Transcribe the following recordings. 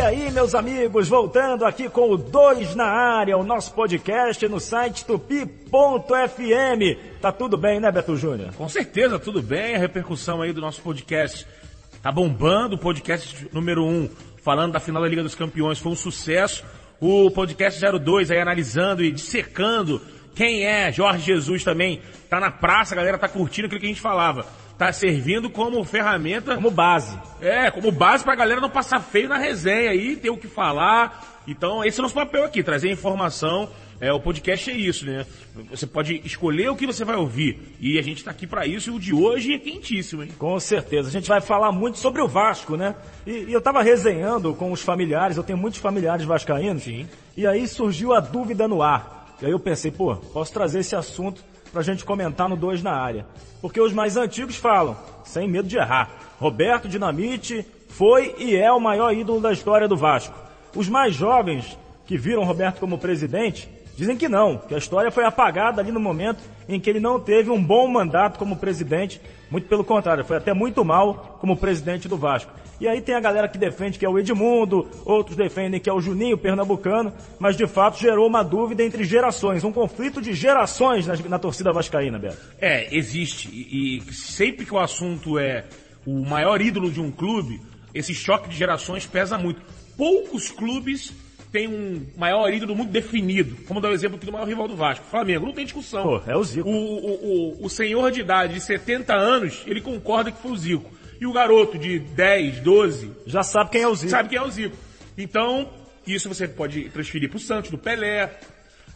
E aí, meus amigos, voltando aqui com o 2 na área, o nosso podcast no site tupi.fm. Tá tudo bem, né, Beto Júnior? Com certeza, tudo bem. A repercussão aí do nosso podcast tá bombando. O podcast número 1, um, falando da final da Liga dos Campeões, foi um sucesso. O podcast 02 aí analisando e dissecando quem é Jorge Jesus também. Tá na praça, a galera tá curtindo aquilo que a gente falava tá servindo como ferramenta. Como base. É, como base pra galera não passar feio na resenha aí, ter o que falar. Então, esse é o nosso papel aqui, trazer informação. É, o podcast é isso, né? Você pode escolher o que você vai ouvir. E a gente tá aqui para isso e o de hoje é quentíssimo, hein? Com certeza. A gente vai falar muito sobre o Vasco, né? E, e eu tava resenhando com os familiares, eu tenho muitos familiares vascaínos. Sim. E aí surgiu a dúvida no ar. E aí eu pensei, pô, posso trazer esse assunto pra gente comentar no 2 na área. Porque os mais antigos falam, sem medo de errar, Roberto Dinamite foi e é o maior ídolo da história do Vasco. Os mais jovens, que viram Roberto como presidente, dizem que não, que a história foi apagada ali no momento em que ele não teve um bom mandato como presidente, muito pelo contrário, foi até muito mal como presidente do Vasco. E aí tem a galera que defende que é o Edmundo, outros defendem que é o Juninho Pernambucano, mas de fato gerou uma dúvida entre gerações, um conflito de gerações na, na torcida vascaína, Beto. É, existe. E, e sempre que o assunto é o maior ídolo de um clube, esse choque de gerações pesa muito. Poucos clubes têm um maior ídolo muito definido. Como dar o exemplo aqui do maior rival do Vasco. Flamengo, não tem discussão. Pô, é o Zico. O, o, o, o senhor de idade de 70 anos, ele concorda que foi o Zico. E o garoto de 10, 12... Já sabe quem é o Zico. Sabe quem é o Zico. Então, isso você pode transferir pro Santos, do Pelé,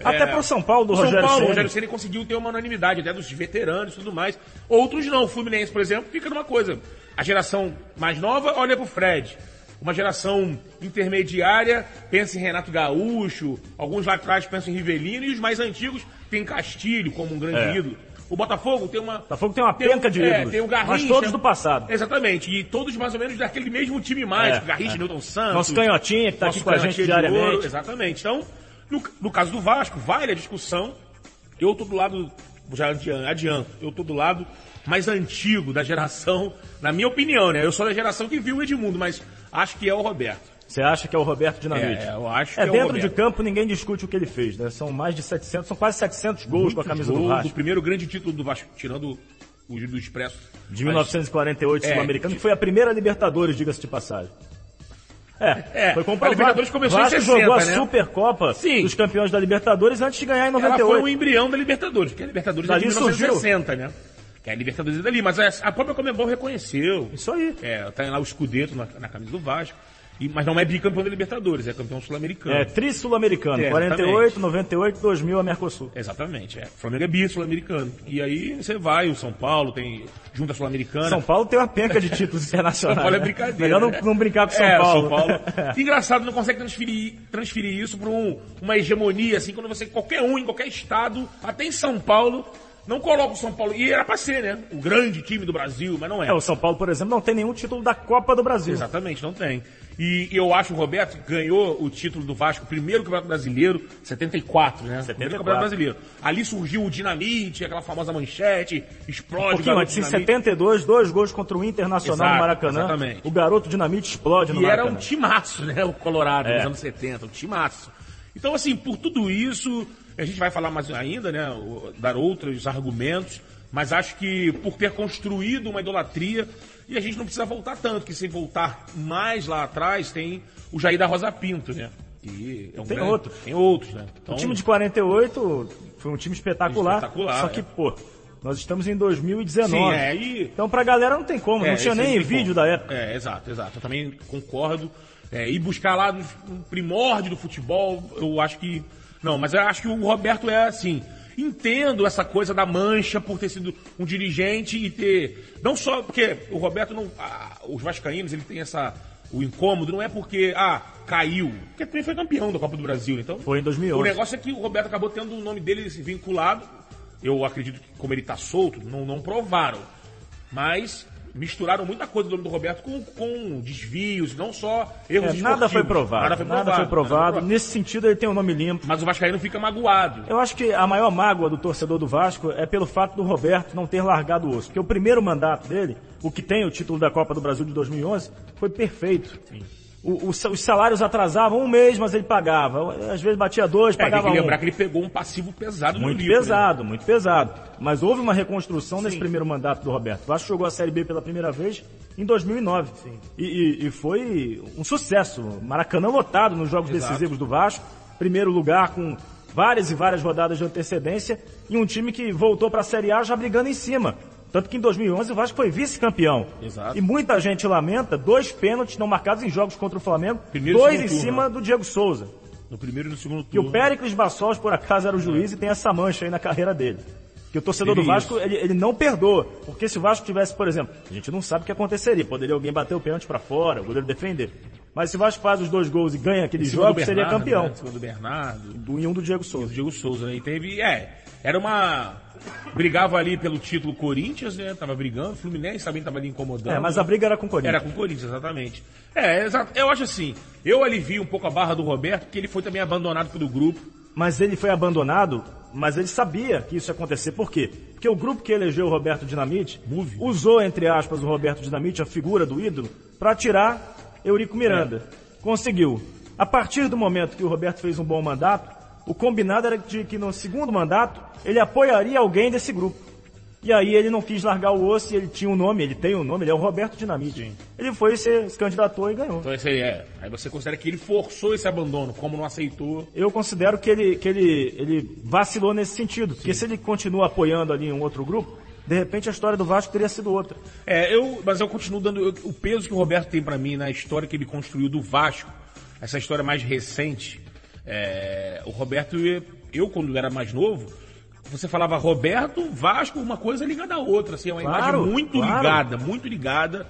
até é, pro São Paulo do São Rogério Paulo, Ceni. o Rogério Ceni conseguiu ter uma unanimidade, até dos veteranos e tudo mais. Outros não. O Fluminense, por exemplo, fica numa coisa. A geração mais nova olha pro Fred. Uma geração intermediária pensa em Renato Gaúcho. Alguns lá atrás pensam em Rivelino. E os mais antigos tem Castilho como um grande É. ídolo. O Botafogo tem uma... Botafogo tem uma tem penca um- de é, ídolos, tem o Garrincha. mas todos do passado. Exatamente. E todos mais ou menos daquele mesmo time mais. É, Garrincha, é. Newton Santos. Nosso canhotinha que tá aqui com a gente diariamente. ouro, exatamente. Então, no, no caso do Vasco, vale a discussão. Eu tô do lado, já adian- adianto, eu tô do lado mais antigo da geração, na minha opinião, né? Eu sou da geração que viu o Edmundo, mas acho que é o Roberto. Você acha que é o Roberto Dinamite? É, eu acho que É, é o dentro de campo ninguém discute o que ele fez, né? São mais de 700, são quase 700 gols com a camisa do Vasco. primeiro grande título do Vasco, tirando o do Expresso. De Mas- 1948 É, sul-americano, que foi a primeira Libertadores, diga-se de passagem. É, É, foi a comprovado. Libertadores começou em Vasco 60, jogou a né? Supercopa Sim. dos campeões da Libertadores antes de ganhar em Ela 98. foi o embrião da Libertadores, porque a Libertadores Dali é de surgiu. 1960, né? Que a Libertadores é dali, mas a a própria Comembol reconheceu. Isso aí. É, tá lá o escudeto na, na camisa do Vasco. E- mas não é bicampeão da Libertadores, é campeão sul-americano. É, tri-sul-americano, É, 48, 98, 2000 a Mercosul. Exatamente, é. O Flamengo é bi-sul-americano. E aí você vai, o São Paulo tem junta sul-americana. São Paulo tem uma penca de títulos internacionais. São Paulo é né? brincadeira. Melhor não, né? não brincar com São É, Paulo. São Paulo. Engraçado, não consegue transferir, transferir isso para um, uma hegemonia, assim, quando você, qualquer um, em qualquer estado, até em São Paulo, não coloca o São Paulo. E era pra ser, né? O grande time do Brasil, mas não é. É, o São Paulo, por exemplo, não tem nenhum título da Copa do Brasil. Exatamente, não tem. E eu acho que o Roberto ganhou o título do Vasco, primeiro campeonato brasileiro, 74, né? 74. Primeiro campeonato brasileiro. Ali surgiu o Dinamite, aquela famosa manchete, Um explode o pouquinho antes, em Dinamite. 72, dois gols contra o Internacional Exato, no Maracanã. exatamente. O garoto Dinamite explode no E era Maracanã. um timaço, né? O Colorado, É. nos anos 70, um timaço. Então, assim, por tudo isso, a gente vai falar mais ainda, né? Dar outros argumentos, mas acho que por ter construído uma idolatria, e a gente não precisa voltar tanto, que se voltar mais lá atrás, tem o Jair da Rosa Pinto, né? E é um Tem grande- outros. Tem outros, né? Então, O time de 48 foi um time espetacular. Espetacular, só que, é. pô, nós estamos em 2019. Sim, é, e Então pra galera não tem como, É, não tinha nem vídeo como. da época. É, exato, exato. Eu também concordo. É, e buscar lá no, no primórdio do futebol, eu acho que. Não, mas eu acho que o Roberto é assim. Entendo essa coisa da mancha por ter sido um dirigente e ter. Não só porque o Roberto não. ah, os Vascaínos, ele tem essa. O incômodo não é porque, ah, caiu. Porque também foi campeão da Copa do Brasil. Então, Foi em 2011. o negócio é que o Roberto acabou tendo o nome dele vinculado. Eu acredito que, como ele tá solto, não, não provaram. Mas misturaram muita coisa do nome do Roberto com, com desvios, não só erros É, nada foi provado. Nada foi provado. Nada foi provado. Nesse sentido, ele tem um nome limpo. Mas o Vascaíno fica magoado. Eu acho que a maior mágoa do torcedor do Vasco é pelo fato do Roberto não ter largado o osso. Porque o primeiro mandato dele, o que tem o título da Copa do Brasil de 2011, foi perfeito. O- o- os salários atrasavam um mês, mas ele pagava. Às vezes batia dois, É, tem pagava que um. lembrar que ele pegou um passivo pesado no Muito livro, né? pesado, muito pesado. Mas houve uma reconstrução nesse primeiro mandato do Roberto. O Vasco jogou a Série B pela primeira vez em 2009. E, e- e foi um sucesso. Maracanã lotado nos jogos Exato. decisivos do Vasco. Primeiro lugar com várias e várias rodadas de antecedência. E um time que voltou para a Série A já brigando em cima. Tanto que em 2011 o Vasco foi vice-campeão. Exato. E muita gente lamenta dois pênaltis não marcados em jogos contra o Flamengo. Primeiro e dois em turno, cima do Diego Souza. No primeiro e no segundo Que o turno. Péricles Bassols, por acaso, era o juiz e tem essa mancha aí na carreira dele. Que o torcedor do Vasco, isso. ele, ele não perdoa. Porque se o Vasco tivesse, por exemplo, a gente não sabe o que aconteceria. Poderia alguém bater o pênalti pra fora, o goleiro defender. Mas se o Vasco faz os dois gols e ganha aquele jogo, seria campeão. Né? Do Bernardo. Do, e um do Diego O Souza. Diego Souza, né? E teve, é, era uma... Brigava ali pelo título Corinthians, né? Tava brigando. Fluminense também tava ali incomodando. É, mas a briga era com o Corinthians. Era com o Corinthians, exatamente. É, exa- eu acho assim, eu alivio um pouco a barra do Roberto, porque ele foi também abandonado pelo grupo. Mas ele foi abandonado, mas ele sabia que isso ia acontecer. Por quê? Porque o grupo que elegeu o Roberto Dinamite Move. usou, entre aspas, o Roberto Dinamite, a figura do ídolo, para tirar Eurico Miranda. Conseguiu. A partir do momento que o Roberto fez um bom mandato, o combinado era de que no segundo mandato ele apoiaria alguém desse grupo. E aí ele não quis largar o osso e ele tinha um nome, ele tem um nome, ele é o Roberto Dinamite. Ele foi, se, se candidatou e ganhou. Então esse aí é. Aí você considera que ele forçou esse abandono, como não aceitou. Eu considero que ele, que ele, ele vacilou nesse sentido. Porque se ele continua apoiando ali um outro grupo, de repente a história do Vasco teria sido outra. É, eu, mas eu continuo dando eu- o peso que o Roberto tem pra mim na história que ele construiu do Vasco, essa história mais recente. É, o Roberto, eu quando era mais novo, você falava Roberto, Vasco, uma coisa ligada à outra, assim, é uma Claro, imagem muito claro. ligada, muito ligada.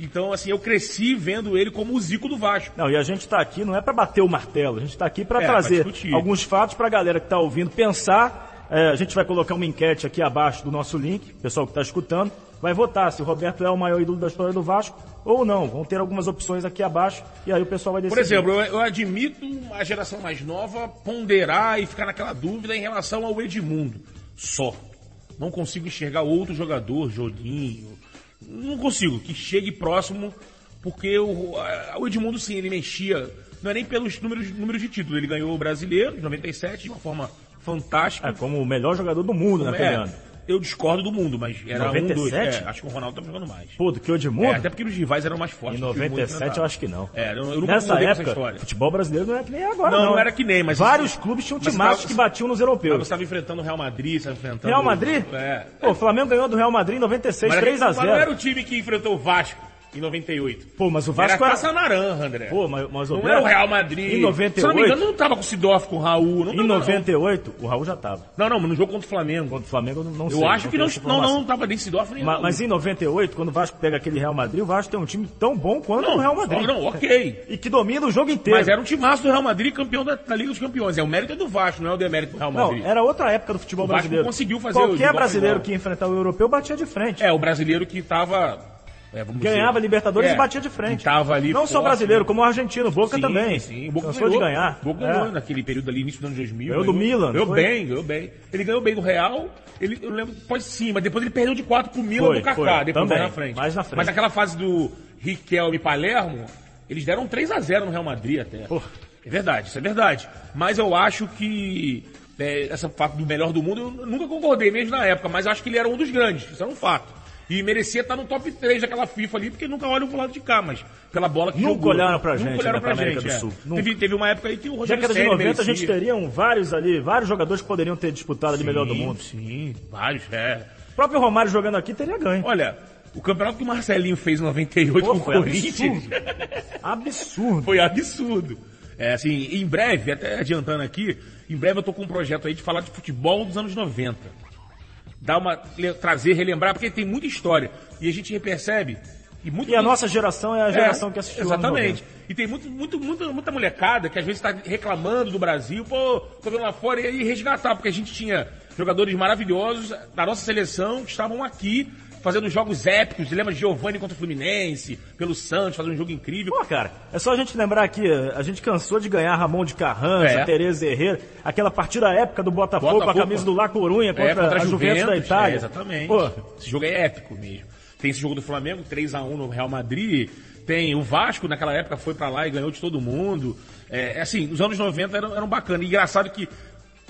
Então, assim, eu cresci vendo ele como o Zico do Vasco. Não, e a gente está aqui não é para bater o martelo, a gente está aqui para É, pra trazer discutir. alguns fatos para a galera que está ouvindo pensar. É, a gente vai colocar uma enquete aqui abaixo do nosso link, o pessoal que está escutando vai votar se o Roberto é o maior ídolo da história do Vasco ou não. Vão ter algumas opções aqui abaixo e aí o pessoal vai decidir. Por exemplo, eu, eu admito a geração mais nova ponderar e ficar naquela dúvida em relação ao Edmundo. Só. Não consigo enxergar outro jogador, Jolinho. Não consigo, que chegue próximo, porque o, o Edmundo, sim, ele mexia. Não é nem pelos números, números de título. Ele ganhou o brasileiro em 97 de uma forma fantástica. É como o melhor jogador do mundo naquele É, ano. Eu discordo do mundo, mas era um, dois. 97? É, acho que o Ronaldo tá jogando mais. Pô, do que o É, Edmundo? até porque os rivais eram mais Em fortes. Edmundo 97 eu acho que não. É, eu, eu nunca Nessa essa época, história. futebol brasileiro não é que nem agora, Não, não. não era que nem, mas Vários isso- clubes tinham mas timaços que batiam nos Mas europeus. você estava enfrentando o Real Madrid, você estava enfrentando... Real Madrid? É. Pô, o Flamengo ganhou do Real Madrid em 96, Mas 3 a mas não era 0 o time que enfrentou o Vasco em 98. Pô, mas o Vasco era... Taça Naranja, André. Pô, mas, mas não Roberto, era o Real Madrid. Em 98, Se eu não me engano, não tava com o Sidoff, com o Raul. Não em tava, não. 98, o Raul já tava. Não, não, mas no jogo contra o Flamengo. Contra o Flamengo eu não, não Eu sei. acho que tenho não, essa não, informação. não tava nem Sidoff nem Ma- Raul. Mas, em 98, quando o Vasco pega aquele Real Madrid, o Vasco tem um time tão bom quanto não, o Real Madrid. Não, ok. E que domina o jogo inteiro. Mas era um timaço do Real Madrid, campeão da, da Liga dos Campeões. É o mérito é do Vasco, não é o demérito do Real Não, Madrid. era outra época do futebol O Vasco brasileiro. conseguiu fazer o Qualquer brasileiro que ia enfrentar o europeu batia de frente. É, o brasileiro que tava... é, Ganhava dizer, Libertadores é, e batia de frente. Tava ali Não só forte, brasileiro, né? como o argentino, Boca Sim, também. Sim, o Boca Cansou ganhou, de ganhar. O Boca É. ganhou naquele período ali, início do ano 2000. Ganhou do Milan, Ganhou foi? bem, ganhou bem. Ele ganhou bem do Real, ele, eu lembro, pode sim, mas depois ele perdeu de 4 pro Milan Foi, do Kaká, depois Também, na frente. mais na frente. Mas naquela fase do Riquelme e Palermo, eles deram 3 a 0 no Real Madrid até. Porra. É verdade, isso é verdade. Mas eu acho que é, essa fato do melhor do mundo, eu nunca concordei mesmo na época, mas acho que ele era um dos grandes, isso era um fato. E merecia estar no top 3 daquela FIFA ali, porque nunca olham pro lado de cá, mas pela bola que Nunca jogou. olharam pra Nunca gente, olharam né, pra América do é. Sul. Nunca. Teve, teve uma época aí que o Rogério Década de Ceni 90 a gente merecia. teria um vários ali, vários jogadores que poderiam ter disputado ali melhor do Sim, mundo. Sim, vários, é. O próprio Romário jogando aqui teria ganho. Olha, o campeonato que o Marcelinho fez em 98 Pô, com o foi Corinthians absurdo. Absurdo. foi absurdo. É, assim, em breve, até adiantando aqui, em breve eu tô com um projeto aí de falar de futebol dos anos 90. Dar uma, trazer, relembrar, porque tem muita história. E a gente percebe e muito E a nossa geração é a geração É, que assistiu. Exatamente. 90. E tem muito, muito, muita, muita molecada que às vezes está reclamando do Brasil, pô, tô vendo lá fora e aí resgatar, porque a gente tinha jogadores maravilhosos da nossa seleção que estavam aqui fazendo jogos épicos. Lembra de Giovanni contra o Fluminense, pelo Santos, fazendo um jogo incrível. Pô, cara, é só a gente lembrar aqui, a gente cansou de ganhar Ramon de Carranza, É. Tereza Herrera, aquela partida épica do Botafogo, com a Botafogo. camisa do La Corunha contra, É, contra a Juventus, da Itália. é, exatamente. Pô, Esse jogo é épico mesmo. Tem esse jogo do Flamengo, 3x1 no Real Madrid. Tem o Vasco, naquela época, foi pra lá e ganhou de todo mundo. É, assim, os anos 90 eram, eram bacanas. E engraçado que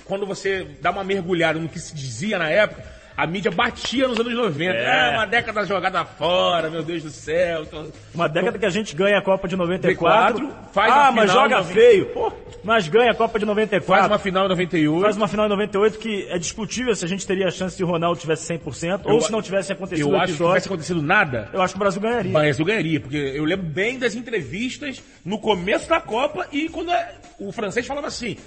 quando você dá uma mergulhada no que se dizia na época, a mídia batia nos anos 90. É. É, uma década jogada fora, meu Deus do céu. Então, Uma década que a gente ganha a Copa de 94. 94, faz ah, mas joga 90. feio. Pô, mas ganha a Copa de 94. faz uma final em 98. Faz uma final em 98 que é discutível se a gente teria a chance se o Ronaldo tivesse 100% ou Eu- se não tivesse acontecido Eu o acho que tivesse acontecido nada, Eu acho que o Brasil ganharia. Mas eu ganharia, porque eu lembro bem das entrevistas no começo da Copa e quando o francês falava assim: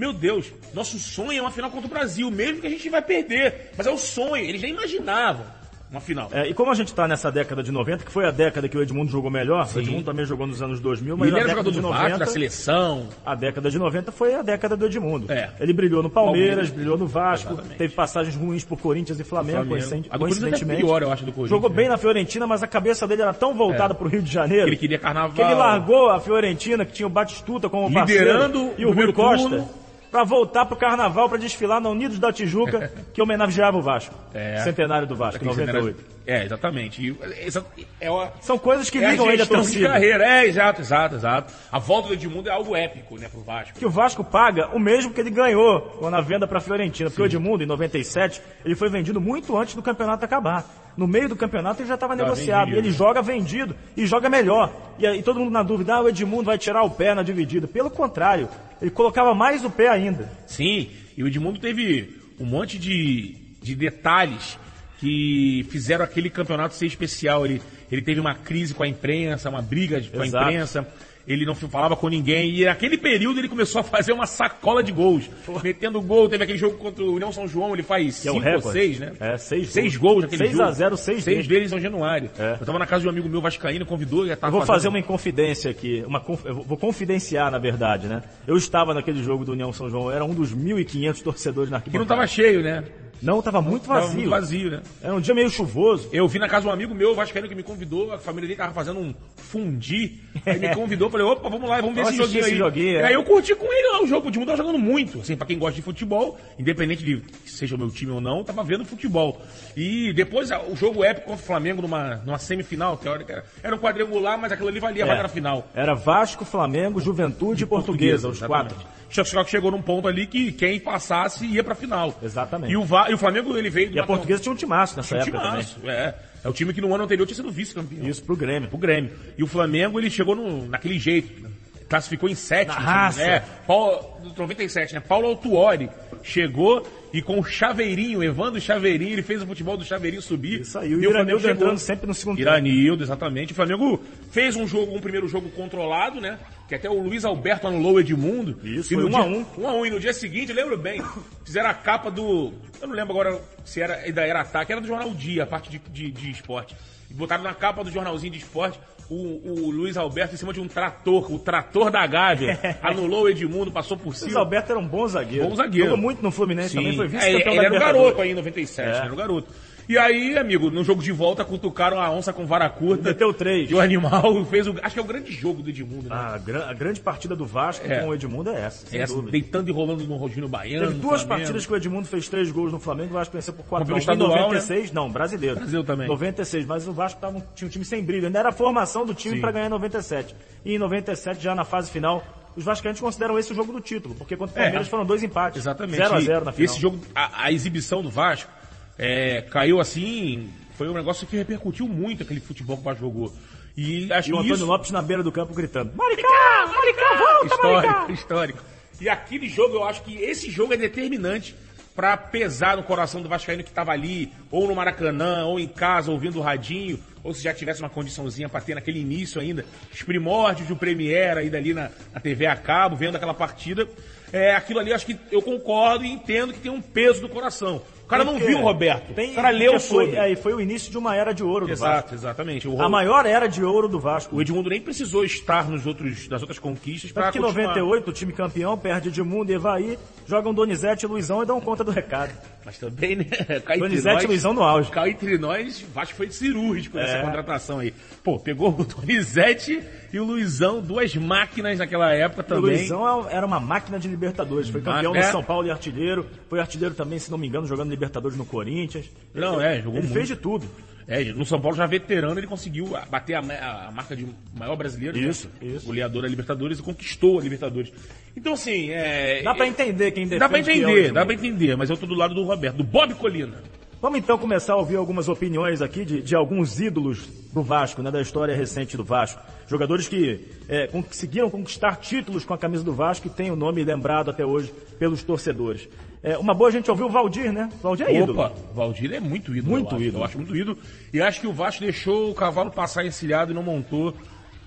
Meu Deus, nosso sonho é uma final contra o Brasil, mesmo que a gente vai perder. Mas é o sonho, eles nem imaginavam uma final. É, e como a gente está nessa década de 90, que foi a década que o Edmundo jogou melhor, o Edmundo também jogou nos anos 2000, mas ele era jogador de do Vasco, 90, da seleção. a década de 90 foi a década do Edmundo. É. Ele brilhou no Palmeiras, Palmeiras. brilhou no Vasco, Exatamente. teve passagens ruins por Corinthians e Flamengo, Flamengo. até coincidentemente. pior, eu acho, do Corinthians. Jogou bem na Fiorentina, mas a cabeça dele era tão voltada para o Rio de Janeiro Ele queria carnaval. que ele largou a Fiorentina, que tinha o Batistuta como parceiro, Liderando e o Rui Costa, turno. Para voltar pro Carnaval para desfilar na Unidos da Tijuca, que homenageava o Vasco. É. Centenário do Vasco, Aquele 98. É, exatamente. E, essa- é uma, São coisas que é ligam ele à gestão de torcida. carreira. É, exato, exato, exato. A volta do Edmundo é algo épico, né, pro Vasco. que o Vasco paga o mesmo que ele ganhou na venda para a Fiorentina. Porque o Edmundo, em 97, ele foi vendido muito antes do campeonato acabar. No meio do campeonato ele já estava negociado. vendido. Ele joga vendido e joga melhor. E aí todo mundo na dúvida, ah, o Edmundo vai tirar o pé na dividida. Pelo contrário, ele colocava mais o pé ainda. Sim, e o Edmundo teve um monte de, de detalhes que fizeram aquele campeonato ser especial. Ele, ele teve uma crise com a imprensa, uma briga com a Exato. imprensa. Ele não falava com ninguém. E naquele período ele começou a fazer uma sacola de gols. Metendo gol. Teve aquele jogo contra o União São João. Ele faz Que é o cinco ou recorde. seis, né? É, seis Seis gols. naquele 6 jogo. a 0, seis Seis deles. deles em São Januário. É. Eu tava na casa de um amigo meu vascaíno, convidou. e Eu vou fazer uma inconfidência aqui, uma, conf- eu vou confidenciar na verdade, né? Eu estava naquele jogo do União São João, era um dos 1.500 torcedores na Que não arquibancada. tava cheio, né? Não, estava muito Tava vazio. muito vazio, né? Era um dia meio chuvoso. Eu vi na casa de um amigo meu, vascaíno, que me convidou, a família dele tava fazendo um fundi, aí me convidou, falei, opa, vamos lá, vamos ver Vamos esse joguinho esse aí. joguinho, é. Aí eu curti com ele lá o jogo, o time tava jogando muito, assim, pra quem gosta de futebol, independente de que seja o meu time ou não, tava vendo futebol. E depois a- o jogo épico contra o Flamengo numa, numa semifinal, teórica, era, era um quadrangular, mas aquilo ali valia a É. vaga na final. Era Vasco, Flamengo, Juventude e Portuguesa, os exatamente. quatro. Só que chegou num ponto ali que quem passasse ia pra final. Exatamente. E o, Va- e o Flamengo, ele veio... E a Portuguesa tinha um timaço nessa um época timaço, é. É o time que no ano anterior tinha sido vice-campeão. também. Isso pro Grêmio. Pro Grêmio. E o Flamengo, ele chegou no, naquele jeito. Classificou em sétimo. Raça. É, Paulo, 97, né? Paulo Autuori chegou e com o Chaveirinho, Evandro Chaveirinho, ele fez o futebol do Chaveirinho subir. Isso aí, o E o Flamengo chegou- entrando sempre no segundo tempo. Iranildo, exatamente. O Flamengo fez um jogo, um primeiro jogo controlado, né? Que até o Luiz Alberto anulou o Edmundo. Isso, E foi no um a dia- um. um a um. E no dia seguinte, lembro bem, fizeram a capa do. Eu não lembro agora se era, ainda era ataque, era do Jornal Dia, a parte de, de, de esporte. E botaram na capa do jornalzinho de esporte o, o Luiz Alberto em cima de um trator, o trator da Gávea. anulou o Edmundo, passou por O cima. Luiz Alberto era um bom zagueiro. Bom zagueiro. Jogou muito no Fluminense também, foi É, vice-campeão ele da era Libertadores. garoto aí em 97, É. Era o garoto. E aí, amigo, no jogo de volta, cutucaram a onça com vara curta. Meteu três. E o animal fez o. Acho que é o grande jogo do Edmundo, né? A, gran- a grande partida do Vasco É. com o Edmundo é essa, sem Essa, dúvida. deitando e rolando no Rodinho Baiano. Teve duas Flamengo. partidas que o Edmundo fez três gols no Flamengo, o Vasco venceu por 4 Campeão Em estadual, né? 96, não, brasileiro. Brasil também. 96, mas o Vasco tava, tinha um time sem brilho, ainda era a formação do time para ganhar em 97. E em 97, já na fase final, os vascaínos consideram esse o jogo do título, porque contra o É. Palmeiras foram dois empates. Exatamente. 0 a E 0 na final. Esse jogo, a, a exibição do Vasco, é, caiu assim. Foi um negócio que repercutiu muito aquele futebol que o Vasco jogou. E acho E o Antônio isso. Lopes na beira do campo gritando: Maricá, Maricá, volta, histórico, Maricá! histórico. E aquele jogo, eu acho que esse jogo é determinante pra pesar no coração do Vascaíno que tava ali, ou no Maracanã, ou em casa, ouvindo o radinho, ou se já tivesse uma condiçãozinha pra ter naquele início ainda, os primórdios do Premier ainda ali na, na TV a cabo, vendo aquela partida. É, aquilo ali, eu acho que eu concordo e entendo que tem um peso do coração. O cara não viu o Roberto, Tem, o cara leu foi, sobre. é, e foi o início de uma era de ouro do Vasco. Exato, exatamente. O, A maior era de ouro do Vasco. o Edmundo nem precisou estar nos outros, nas outras conquistas Tanto que em continuar. 98 o time campeão perde Edmundo e Evaí, jogam Donizete e Luizão e dão conta do recado. Mas também, né? Entre Donizete nós- e Luizão no auge. Cá entre nós, Vasco foi cirúrgico nessa É. contratação aí. Pô, pegou o Donizete e o Luizão, duas máquinas naquela época O também. Luizão é- era uma máquina de Libertadores, foi campeão é? no São Paulo e artilheiro, foi artilheiro também, se não me engano, jogando Libertadores no Corinthians. Não, é, jogou Ele muito. fez de tudo. É, no São Paulo já veterano, ele conseguiu bater a, a marca de maior brasileiro. Isso, né? isso. Goleador da Libertadores e conquistou a Libertadores. Então, assim, é... Dá pra entender quem defende Dá é o entender, Edmundo. dá pra entender, mas eu tô do lado do Roberto, do Bob Colina. Vamos então começar a ouvir algumas opiniões aqui de, de alguns ídolos do Vasco, né, da história recente do Vasco. Jogadores que é, conseguiram conquistar títulos com a camisa do Vasco e tem o nome lembrado até hoje pelos torcedores. É, uma boa a gente ouviu o Valdir, né? Valdir é ídolo. Opa, Valdir é muito ídolo. Muito eu acho. ídolo. Eu acho muito ídolo. E acho que o Vasco deixou o cavalo passar encilhado e não montou.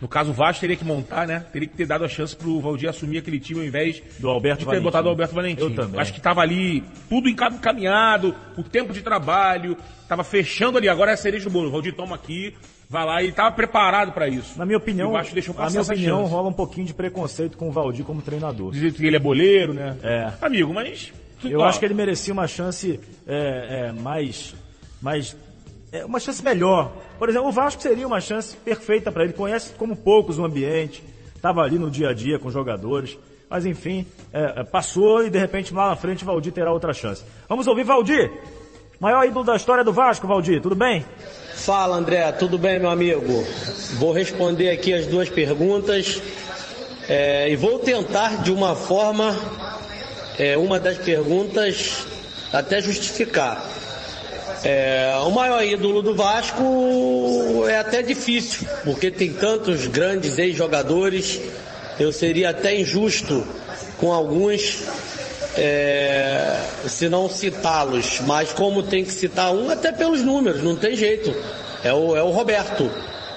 No caso, o Vasco teria que montar, né? Teria que ter dado a chance pro Valdir assumir aquele time ao invés Do Alberto de ter Valentim. botado o Alberto Valentim. Eu também. Acho que tava ali tudo encam- encaminhado, o tempo de trabalho, tava fechando ali. Agora é a cereja do bolo. O Valdir toma aqui, vai lá e tava preparado para isso. Na minha opinião, o Vasco deixou na passar minha essa opinião, chance. rola um pouquinho de preconceito com o Valdir como treinador. Dizer que ele é boleiro, né? É. Amigo, mas... Eu ó, acho que ele merecia uma chance é, é, mais, mais é, uma chance melhor. Por exemplo, o Vasco seria uma chance perfeita para ele. Conhece como poucos o ambiente, estava ali no dia a dia com os jogadores. Mas enfim, é, é, passou e de repente lá na frente Valdir terá outra chance. Vamos ouvir Valdir, maior ídolo da história do Vasco, Valdir. Tudo bem? Fala André, tudo bem meu amigo? Vou responder aqui as duas perguntas é, e vou tentar de uma forma, é, uma das perguntas até justificar. É, o maior ídolo do Vasco é até difícil, porque tem tantos grandes ex-jogadores, eu seria até injusto com alguns é, se não citá-los, mas como tem que citar um, até pelos números, não tem jeito. É o, é o Roberto.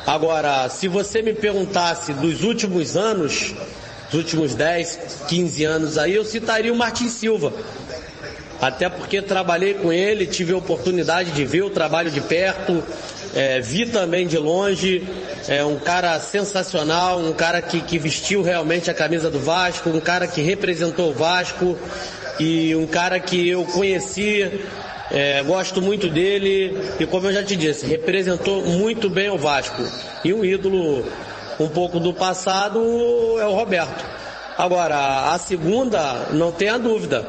Agora, se você me perguntasse dos últimos anos, dos últimos 10, 15 anos aí, eu citaria o Martin Silva. Até porque trabalhei com ele, tive a oportunidade de ver o trabalho de perto, é, vi também de longe, é um cara sensacional, um cara que, que vestiu realmente a camisa do Vasco, um cara que representou o Vasco e um cara que eu conheci, é, gosto muito dele e como eu já te disse, representou muito bem o Vasco. E um ídolo um pouco do passado é o Roberto. Agora, a segunda, não tenha dúvida,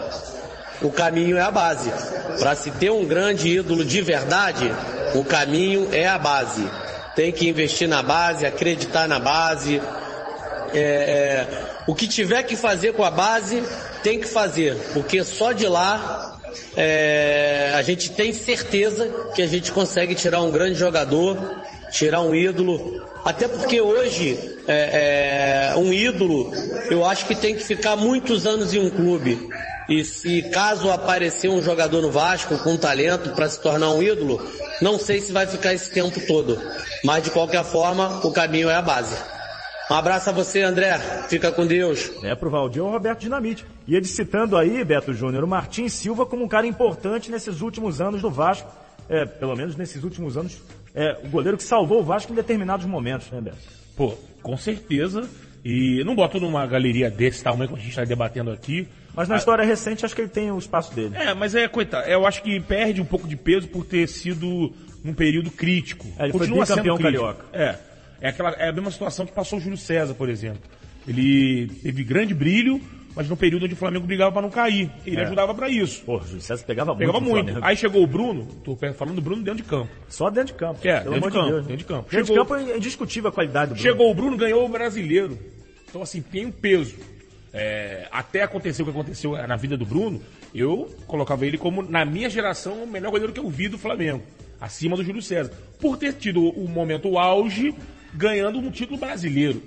o caminho é a base. Para se ter um grande ídolo de verdade, o caminho é a base. Tem que investir na base, acreditar na base. É, é, o que tiver que fazer com a base, tem que fazer, porque só de lá é, a gente tem certeza que a gente consegue tirar um grande jogador, tirar um ídolo. Até porque hoje é, é, um ídolo, eu acho que tem que ficar muitos anos em um clube. E se caso aparecer um jogador no Vasco com talento para se tornar um ídolo, não sei se vai ficar esse tempo todo. Mas de qualquer forma, o caminho é a base. Um abraço a você, André. Fica com Deus. É pro Valdir ou Roberto Dinamite. E ele citando aí, Beto Júnior, o Martim Silva como um cara importante nesses últimos anos do Vasco. É, pelo menos nesses últimos anos, é o goleiro que salvou o Vasco em determinados momentos, né, Beto? Pô, com certeza. E não boto numa galeria desse tamanho que a gente está debatendo aqui. Mas na Ah, história recente, acho que ele tem o espaço dele. É, mas é, coitado, eu acho que perde um pouco de peso por ter sido num período crítico. É, ele foi Continua bicampeão crítico. carioca. É. É, aquela, é a mesma situação que passou o Júlio César, por exemplo. Ele teve grande brilho, mas no período onde o Flamengo brigava para não cair. Ele É. ajudava para isso. Pô, o Júlio César pegava muito. Pegava muito. Aí chegou o Bruno, tô falando do Bruno dentro de campo. Só dentro de campo. É, dentro de campo, Deus, dentro de campo. Dentro Chegou- de campo é indiscutível a qualidade do Bruno. Chegou o Bruno, ganhou o brasileiro. Então, assim, tem um peso. É, até acontecer o que aconteceu na vida do Bruno, eu colocava ele como, na minha geração, o melhor goleiro que eu vi do Flamengo. Acima do Júlio César. Por ter tido o momento o auge, ganhando um título brasileiro.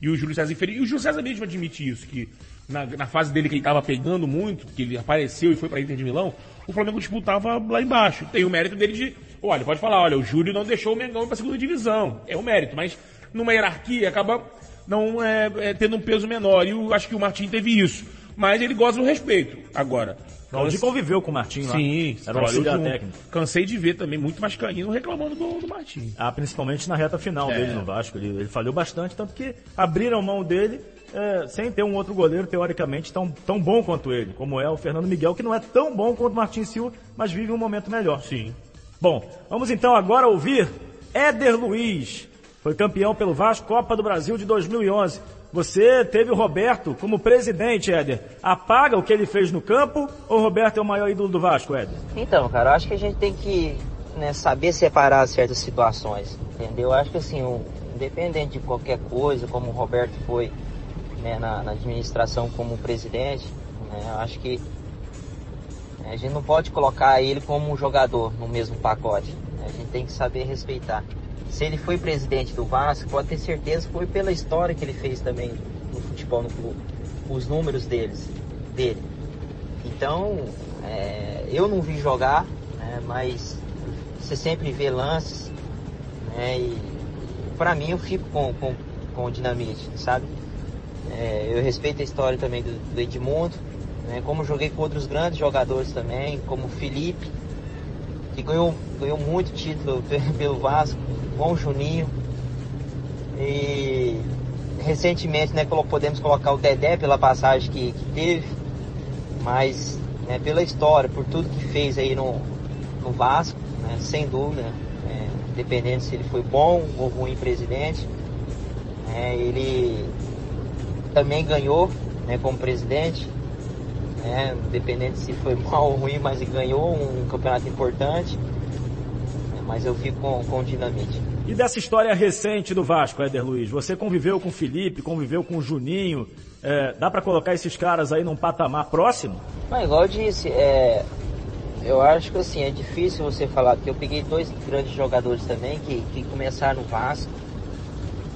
E o Júlio César inferior. E o Júlio César mesmo admite isso, que na, na fase dele que ele estava pegando muito, que ele apareceu e foi para Inter de Milão, o Flamengo disputava lá embaixo. Tem o mérito dele de. Olha, pode falar, olha, o Júlio não deixou o Mengão pra segunda divisão. É o mérito, mas numa hierarquia acaba não é, é, tendo um peso menor. E eu acho que o Martim teve isso. Mas ele goza do respeito. Agora. O Valdir conviveu com o Martim lá. Sim, Era trabalhou auxiliar técnico. Cansei de ver também muito vascaíno reclamando do, do Martim. Ah, principalmente na reta final É. dele no Vasco. Ele, ele falhou bastante, tanto que abriram mão dele é, sem ter um outro goleiro, teoricamente, tão, tão bom quanto ele, como é o Fernando Miguel, que não é tão bom quanto o Martin Silva, mas vive um momento melhor. Sim. Bom, vamos então agora ouvir Éder Luiz. Foi campeão pelo Vasco, Copa do Brasil de 2011. Você teve o Roberto como presidente, Éder. Apaga o que ele fez no campo ou o Roberto é o maior ídolo do Vasco, Éder? Então, cara, acho que a gente tem que né, saber separar certas situações, entendeu? Eu acho que assim, um, independente de qualquer coisa, como o Roberto foi né, na, na, administração como presidente, né, acho que né, a gente não pode colocar ele como um jogador no mesmo pacote. Né, a gente tem que saber respeitar. Se ele foi presidente do Vasco, pode ter certeza que foi pela história que ele fez também no futebol no clube, os números deles, dele. Então, é, eu não vi jogar, né, mas você sempre vê lances, né, e para mim eu fico com, com, com o Dinamite, sabe? É, eu respeito a história também do, do Edmundo, né, como joguei com outros grandes jogadores também, como o Felipe, que ganhou, ganhou muito título pelo Vasco, com Juninho. E recentemente né, podemos colocar o Dedé pela passagem que, que teve, mas né, pela história, por tudo que fez aí no, no Vasco, né, sem dúvida, é, dependendo se ele foi bom ou ruim presidente, é, ele também ganhou né, como presidente, né, dependendo se foi mal ou ruim, mas ganhou um campeonato importante, mas eu fico com, com o Dinamite. E dessa história recente do Vasco, Éder Luiz, você conviveu com o Felipe, conviveu com o Juninho, é, dá para colocar esses caras aí num patamar próximo? Mas igual eu disse, é, eu acho que assim, é difícil você falar, que eu peguei dois grandes jogadores também que, que começaram no Vasco,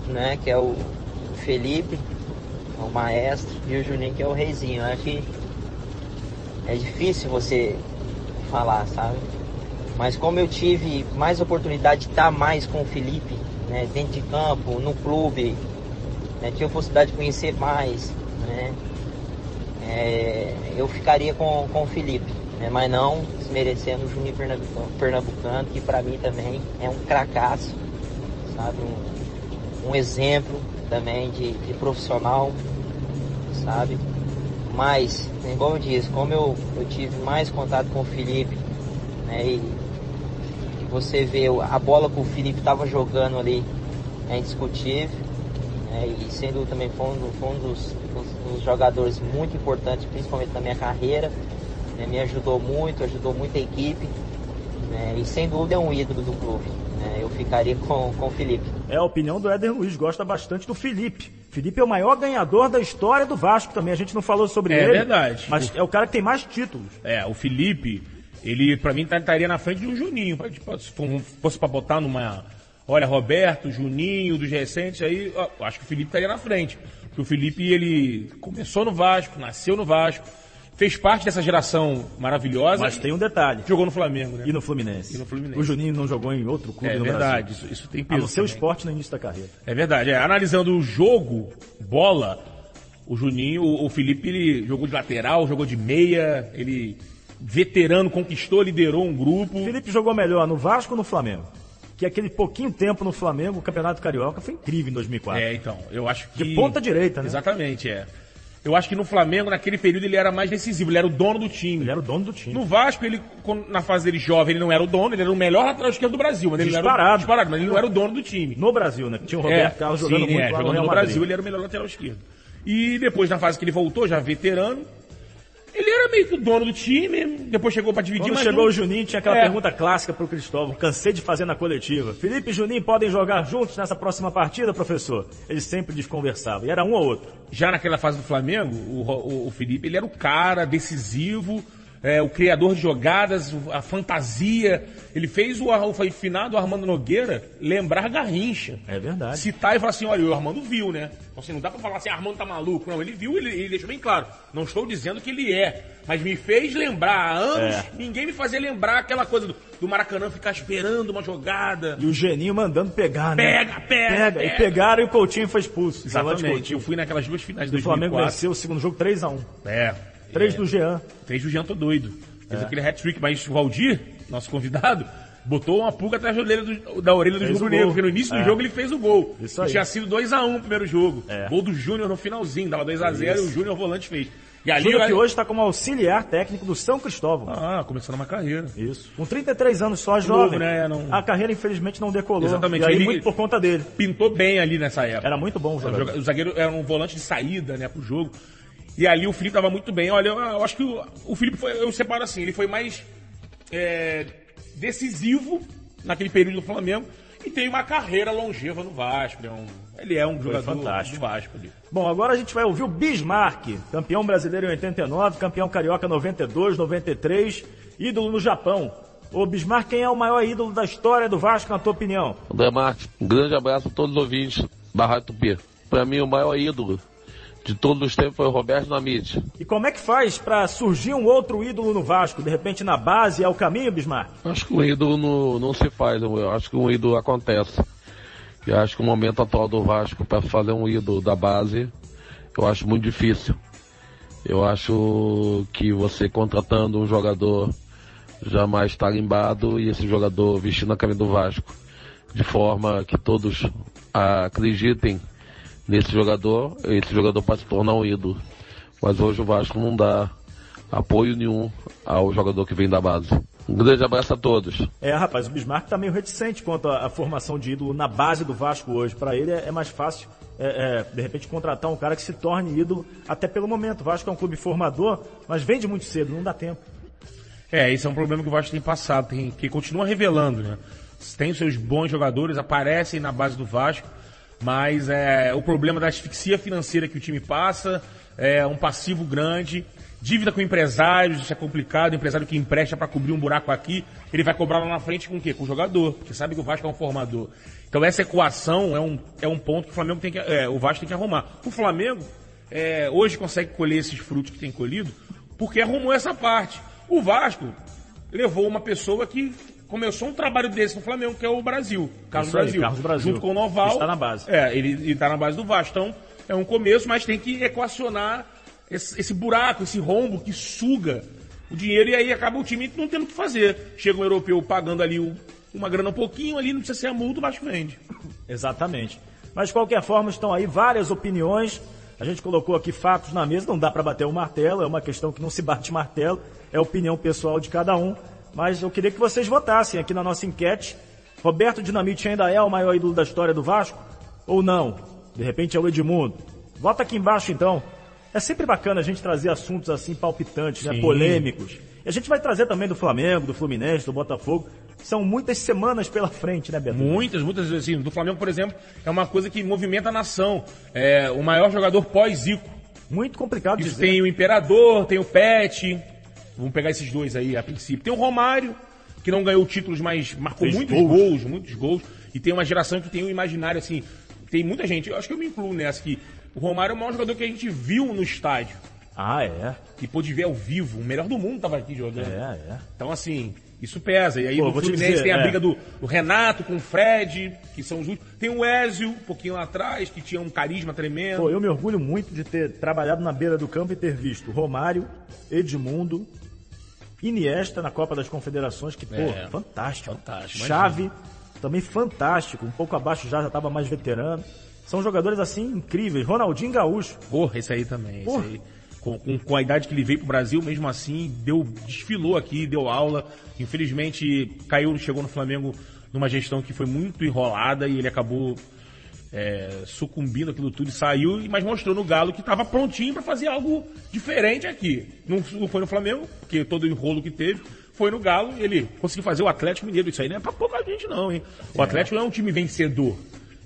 né? Que é o Felipe, o maestro, e o Juninho que é o reizinho. Eu acho que é difícil você falar, sabe? Mas como eu tive mais oportunidade de estar mais com o Felipe, né, dentro de campo, no clube, né, tive a possibilidade de conhecer mais, né, é, eu ficaria com, com o Felipe, né, mas não desmerecendo o Juninho Pernambucano, Pernambucano que para mim também é um cracaço, sabe, um, um exemplo também de, de profissional, sabe, mas, igual eu disse, como eu, eu tive mais contato com o Felipe, né, e você vê a bola que o Felipe estava jogando ali é indiscutível, né, e sendo também foi um, foi um dos, dos, dos, jogadores muito importantes, principalmente na minha carreira, né, me ajudou muito, ajudou muito a equipe, né, e sem dúvida é um ídolo do clube. Né, eu ficaria com, com o Felipe. É a opinião do Éder Luiz, gosta bastante do Felipe. Felipe é o maior ganhador da história do Vasco também. A gente não falou sobre é ele. É verdade. Mas o... é o cara que tem mais títulos. É, o Felipe, ele para mim tá, estaria na frente de um Juninho. Se fosse para botar numa. Olha, Roberto, Juninho, dos recentes, aí ó, acho que o Felipe estaria na frente. Porque o Felipe, ele começou no Vasco, nasceu no Vasco, fez parte dessa geração maravilhosa. Mas tem um detalhe. Jogou no Flamengo, né? E no Fluminense. E no Fluminense. O Juninho não jogou em outro clube é, no verdade, Brasil. Isso, isso tem peso. Ah, no seu esporte no início da carreira. É verdade. É, analisando o jogo, bola, o Juninho, o, o Felipe, ele jogou de lateral, jogou de meia, ele veterano, conquistou, liderou um grupo. O Felipe jogou melhor no Vasco ou no Flamengo? Que aquele pouquinho tempo no Flamengo, o Campeonato Carioca foi incrível em 2004. É, então, eu acho que... De ponta direita, né? Exatamente, é. Eu acho que no Flamengo, naquele período, ele era mais decisivo, ele era o dono do time. Ele era o dono do time. No Vasco, ele, na fase dele jovem, ele não era o dono, ele era o melhor lateral esquerdo do Brasil. Mas ele disparado. Era o, disparado, mas ele não era o dono do time. No Brasil, né? Tinha o Roberto é, Carlos jogando sim, muito é, lá jogando no, no Brasil, ele era o melhor lateral esquerdo. E depois, na fase que ele voltou, já veterano, ele era meio que o dono do time, depois chegou para dividir Quando mas chegou não... o Juninho, tinha aquela É. pergunta clássica pro Cristóvão, cansei de fazer na coletiva. Felipe e Juninho podem jogar juntos nessa próxima partida, professor? Eles sempre desconversavam, e era um ou outro. Já naquela fase do Flamengo, o, o- o Felipe, ele era o cara decisivo, é, o criador de jogadas, a fantasia. Ele fez o, o finado Armando Nogueira lembrar Garrincha. É verdade. citar e falar assim, olha, o Armando viu, né? Então, assim, não dá pra falar assim, Armando tá maluco. Não, ele viu, ele, ele deixou bem claro. Não estou dizendo que ele é, mas me fez lembrar. Há anos, É. ninguém me fazia lembrar aquela coisa do, do Maracanã ficar esperando uma jogada. E o Geninho mandando pegar, né? Pega, pega, E pega. pegaram e o Coutinho foi expulso. Exatamente. Eu fui naquelas duas finais de O Flamengo 2004. venceu o segundo jogo 3x1. É. 3 é. do Jean. Três do Jean, tô doido. É. Fez aquele hat-trick, mas o Valdir, nosso convidado, botou uma pulga atrás da orelha, do, da orelha dos Fez rubro-negros, porque no início do É. jogo ele fez o gol. Isso aí. tinha sido 2x1 o primeiro jogo. É. Gol do Júnior no finalzinho, dava 2x0 e o Júnior volante fez. E ali, Júnior que hoje está como auxiliar técnico do São Cristóvão. Ah, começando uma carreira. Isso. Com 33 anos só, novo, jovem. né? Não- A carreira infelizmente não decolou. Exatamente. E aí Ele- muito por conta dele. Pintou bem ali nessa época. Era muito bom o jogador. joga- O zagueiro era um volante de saída, né, pro jogo. E ali o Felipe tava muito bem. Olha, eu, eu acho que o, o Felipe foi, eu separo assim, ele foi mais é, decisivo naquele período do Flamengo e tem uma carreira longeva no Vasco. Ele é um, ele é um jogador fantástico. do Vasco ali. Bom, agora a gente vai ouvir o Bismarck, campeão brasileiro em 89, campeão carioca 92, 93, ídolo no Japão. Ô Bismarck, quem é o maior ídolo da história do Vasco, na tua opinião? André Marques, um grande abraço a todos os ouvintes da Rádio Tupi. Para mim, o maior ídolo de todos os tempos foi o Roberto Namite. E como é que faz para surgir um outro ídolo no Vasco? De repente na base é o caminho, Bismarck? Acho que um ídolo não, não se faz, eu acho que um ídolo acontece. E acho que o momento atual do Vasco para fazer um ídolo da base, eu acho muito difícil. Eu acho que você contratando um jogador já mais tarimbado e esse jogador vestindo a camisa do Vasco, de forma que todos acreditem nesse jogador, esse jogador pode se tornar um ídolo. Mas hoje o Vasco não dá apoio nenhum ao jogador que vem da base. Um grande abraço a todos. É, rapaz, o Bismarck tá meio reticente quanto à, à formação de ídolo na base do Vasco hoje. Para ele é, é, mais fácil, é, é, de repente, contratar um cara que se torne ídolo, até pelo momento. O Vasco é um clube formador, mas vende muito cedo, não dá tempo. É, esse é um problema que o Vasco tem passado, tem, que continua revelando, né? Tem seus bons jogadores, aparecem na base do Vasco, mas é o problema da asfixia financeira que o time passa, é um passivo grande, dívida com empresários, isso é complicado, empresário que empresta para cobrir um buraco aqui, ele vai cobrar lá na frente com o quê? Com o jogador, porque sabe que o Vasco é um formador. Então essa equação é um, é um ponto que o Flamengo tem que, é, o Vasco tem que arrumar. O Flamengo, é, hoje consegue colher esses frutos que tem colhido, porque arrumou essa parte. O Vasco levou uma pessoa que começou um trabalho desse no Flamengo, que é o Brasil. Carlos, aí, Brasil, Carlos Brasil. Junto com o Noval. Está na base. É, ele está na base do Vasco. Então, é um começo, mas tem que equacionar esse, esse buraco, esse rombo que suga o dinheiro e aí acaba o time não tendo o que fazer. Chega um europeu pagando ali o- uma grana um pouquinho ali, não precisa ser a multa, o Vasco vende. Exatamente. Mas de qualquer forma, estão aí várias opiniões. A gente colocou aqui fatos na mesa, não dá para bater o martelo, é uma questão que não se bate martelo, é a opinião pessoal de cada um. Mas eu queria que vocês votassem aqui na nossa enquete. Roberto Dinamite ainda é o maior ídolo da história do Vasco? Ou não? De repente é o Edmundo? Vota aqui embaixo então. É sempre bacana a gente trazer assuntos assim palpitantes, né? Polêmicos. E a gente vai trazer também do Flamengo, do Fluminense, do Botafogo. São muitas semanas pela frente, né, Beto? Muitas, muitas, assim, do Flamengo, por exemplo, é uma coisa que movimenta a nação. É o maior jogador pós-Zico. Muito complicado Isso dizer. tem o Imperador, tem o Pet. Vamos pegar esses dois aí a princípio. Tem o Romário, que não ganhou títulos, mas marcou Fez muitos gols. gols. muitos gols. E tem uma geração que tem um imaginário assim. Tem muita gente, eu acho que eu me incluo nessa, que o Romário é o maior jogador que a gente viu no estádio. Ah, é. Que pôde ver ao vivo. O melhor do mundo tava aqui jogando. É, é. Então, assim, isso pesa. E aí Pô, no Fluminense dizer, tem a é. briga do, do Renato com o Fred, que são os últimos. Tem o Ezio, um pouquinho lá atrás, que tinha um carisma tremendo. Pô, eu me orgulho muito de ter trabalhado na beira do campo e ter visto Romário, Edmundo, Iniesta na Copa das Confederações, que, pô, É, fantástico. fantástico, Chave, também fantástico. Um pouco abaixo já, já estava mais veterano. São jogadores assim incríveis. Ronaldinho Gaúcho. Porra, esse aí também. Esse Porra. aí. Com, com- com a idade que ele veio pro Brasil, mesmo assim, deu, desfilou aqui, deu aula. Infelizmente, caiu, chegou no Flamengo numa gestão que foi muito enrolada e ele acabou é, sucumbindo aquilo tudo e saiu, mas mostrou no Galo que estava prontinho para fazer algo diferente aqui. Não, não foi no Flamengo, porque todo o enrolo que teve. Foi no Galo, ele conseguiu fazer o Atlético Mineiro. Isso aí não é pra pouca gente, não, hein? O Atlético não é um time vencedor.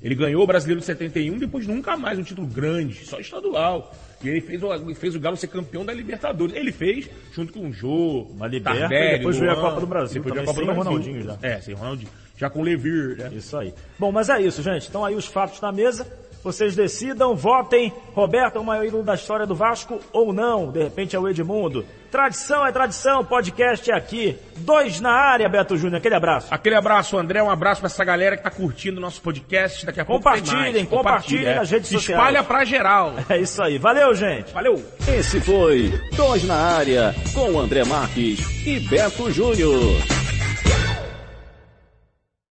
Ele ganhou o Brasileiro de 71, depois nunca mais um título grande, só estadual. E ele fez, o, fez o Galo ser campeão da Libertadores. Ele fez, junto com o Jô, Uma Liberta, Tardelli, e depois veio a Copa do Brasil Depois veio a Copa do Brasil. Ronaldinho já. É, sem Ronaldinho. Já com o Levir, né? Isso aí. Bom, mas é isso, gente. Então aí os fatos na mesa. Vocês decidam, votem. Roberto é o maior ídolo da história do Vasco ou não? De repente é o Edmundo. Tradição é tradição, podcast é aqui. Dois na área, Beto Júnior. Aquele abraço. Aquele abraço, André. Um abraço pra essa galera que tá curtindo o nosso podcast. Daqui a pouco tem Compartilhem, mais. compartilhem Compartilha, nas redes é. sociais. Espalha pra geral. É isso aí. Valeu, gente. Valeu! Esse foi Dois na Área, com André Marques e Beto Júnior.